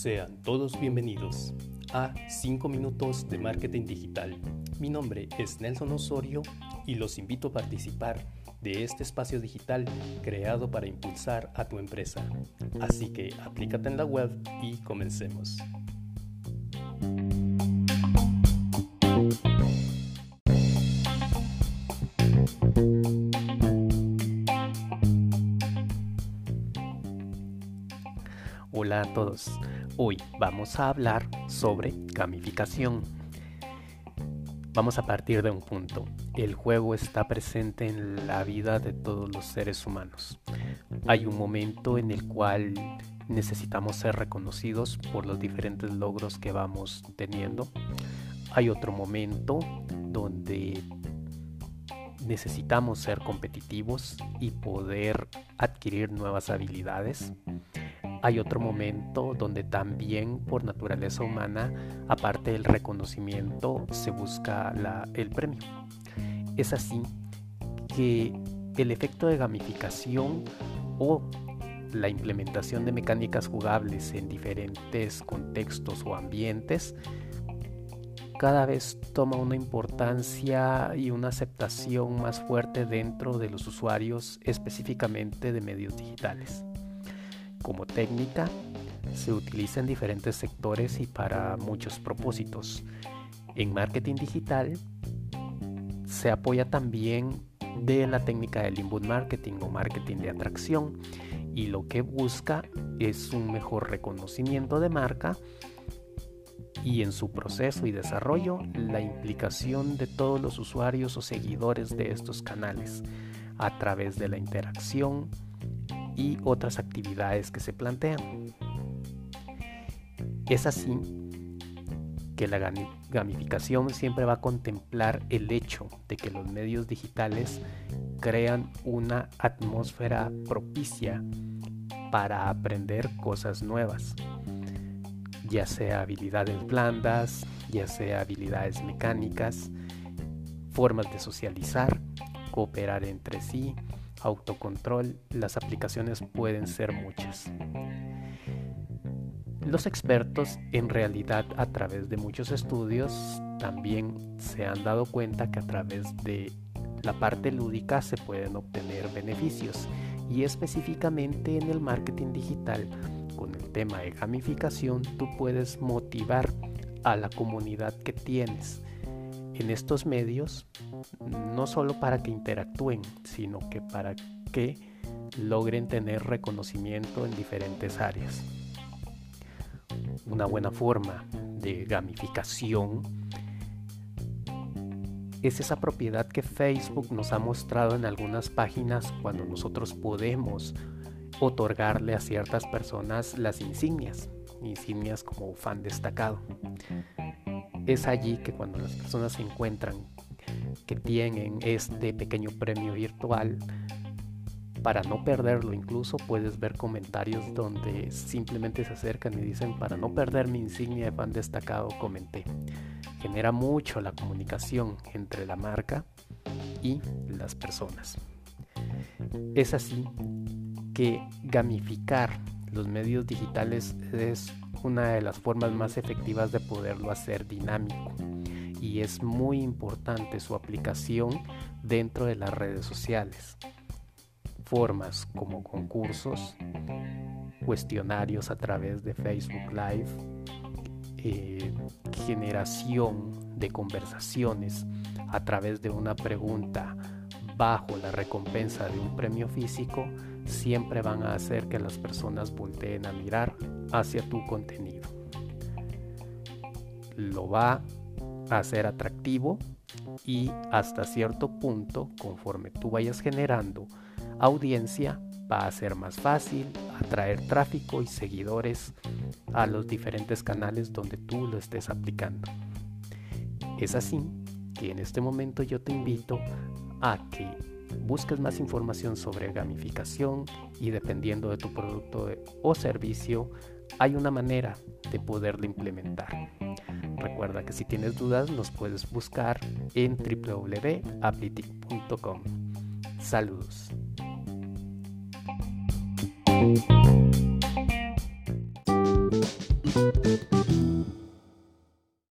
Sean todos bienvenidos a 5 minutos de marketing digital. Mi nombre es Nelson Osorio y los invito a participar de este espacio digital creado para impulsar a tu empresa. Así que aplícate en la web y comencemos. Hola a todos. Hoy vamos a hablar sobre gamificación. Vamos a partir de un punto. El juego está presente en la vida de todos los seres humanos. Hay un momento en el cual necesitamos ser reconocidos por los diferentes logros que vamos teniendo. Hay otro momento donde necesitamos ser competitivos y poder adquirir nuevas habilidades hay otro momento donde también por naturaleza humana, aparte del reconocimiento, se busca el premio. Es así que el efecto de gamificación o la implementación de mecánicas jugables en diferentes contextos o ambientes cada vez toma una importancia y una aceptación más fuerte dentro de los usuarios específicamente de medios digitales como técnica se utiliza en diferentes sectores y para muchos propósitos. En marketing digital se apoya también de la técnica del inbound marketing o marketing de atracción y lo que busca es un mejor reconocimiento de marca y en su proceso y desarrollo la implicación de todos los usuarios o seguidores de estos canales a través de la interacción, y otras actividades que se plantean. Es así que la gamificación siempre va a contemplar el hecho de que los medios digitales crean una atmósfera propicia para aprender cosas nuevas, ya sea habilidades blandas, ya sea habilidades mecánicas, formas de socializar, cooperar entre sí, autocontrol, las aplicaciones pueden ser muchas. Los expertos en realidad a través de muchos estudios también se han dado cuenta que a través de la parte lúdica se pueden obtener beneficios y específicamente en el marketing digital con el tema de gamificación tú puedes motivar a la comunidad que tienes en estos medios no solo para que interactúen, sino que para que logren tener reconocimiento en diferentes áreas. Una buena forma de gamificación es esa propiedad que Facebook nos ha mostrado en algunas páginas cuando nosotros podemos otorgarle a ciertas personas las insignias, insignias como fan destacado. Es allí que cuando las personas se encuentran que tienen este pequeño premio virtual, para no perderlo incluso puedes ver comentarios donde simplemente se acercan y dicen para no perder mi insignia de fan destacado comenté. Genera mucho la comunicación entre la marca y las personas. Es así que gamificar los medios digitales es una de las formas más efectivas de poderlo hacer dinámico y es muy importante su aplicación dentro de las redes sociales. Formas como concursos, cuestionarios a través de Facebook Live, eh, generación de conversaciones a través de una pregunta bajo la recompensa de un premio físico siempre van a hacer que las personas volteen a mirar hacia tu contenido. Lo va a hacer atractivo y hasta cierto punto, conforme tú vayas generando audiencia, va a ser más fácil atraer tráfico y seguidores a los diferentes canales donde tú lo estés aplicando. Es así que en este momento yo te invito a que busques más información sobre gamificación y dependiendo de tu producto o servicio, hay una manera de poderlo implementar. Recuerda que si tienes dudas nos puedes buscar en www.applitic.com. Saludos.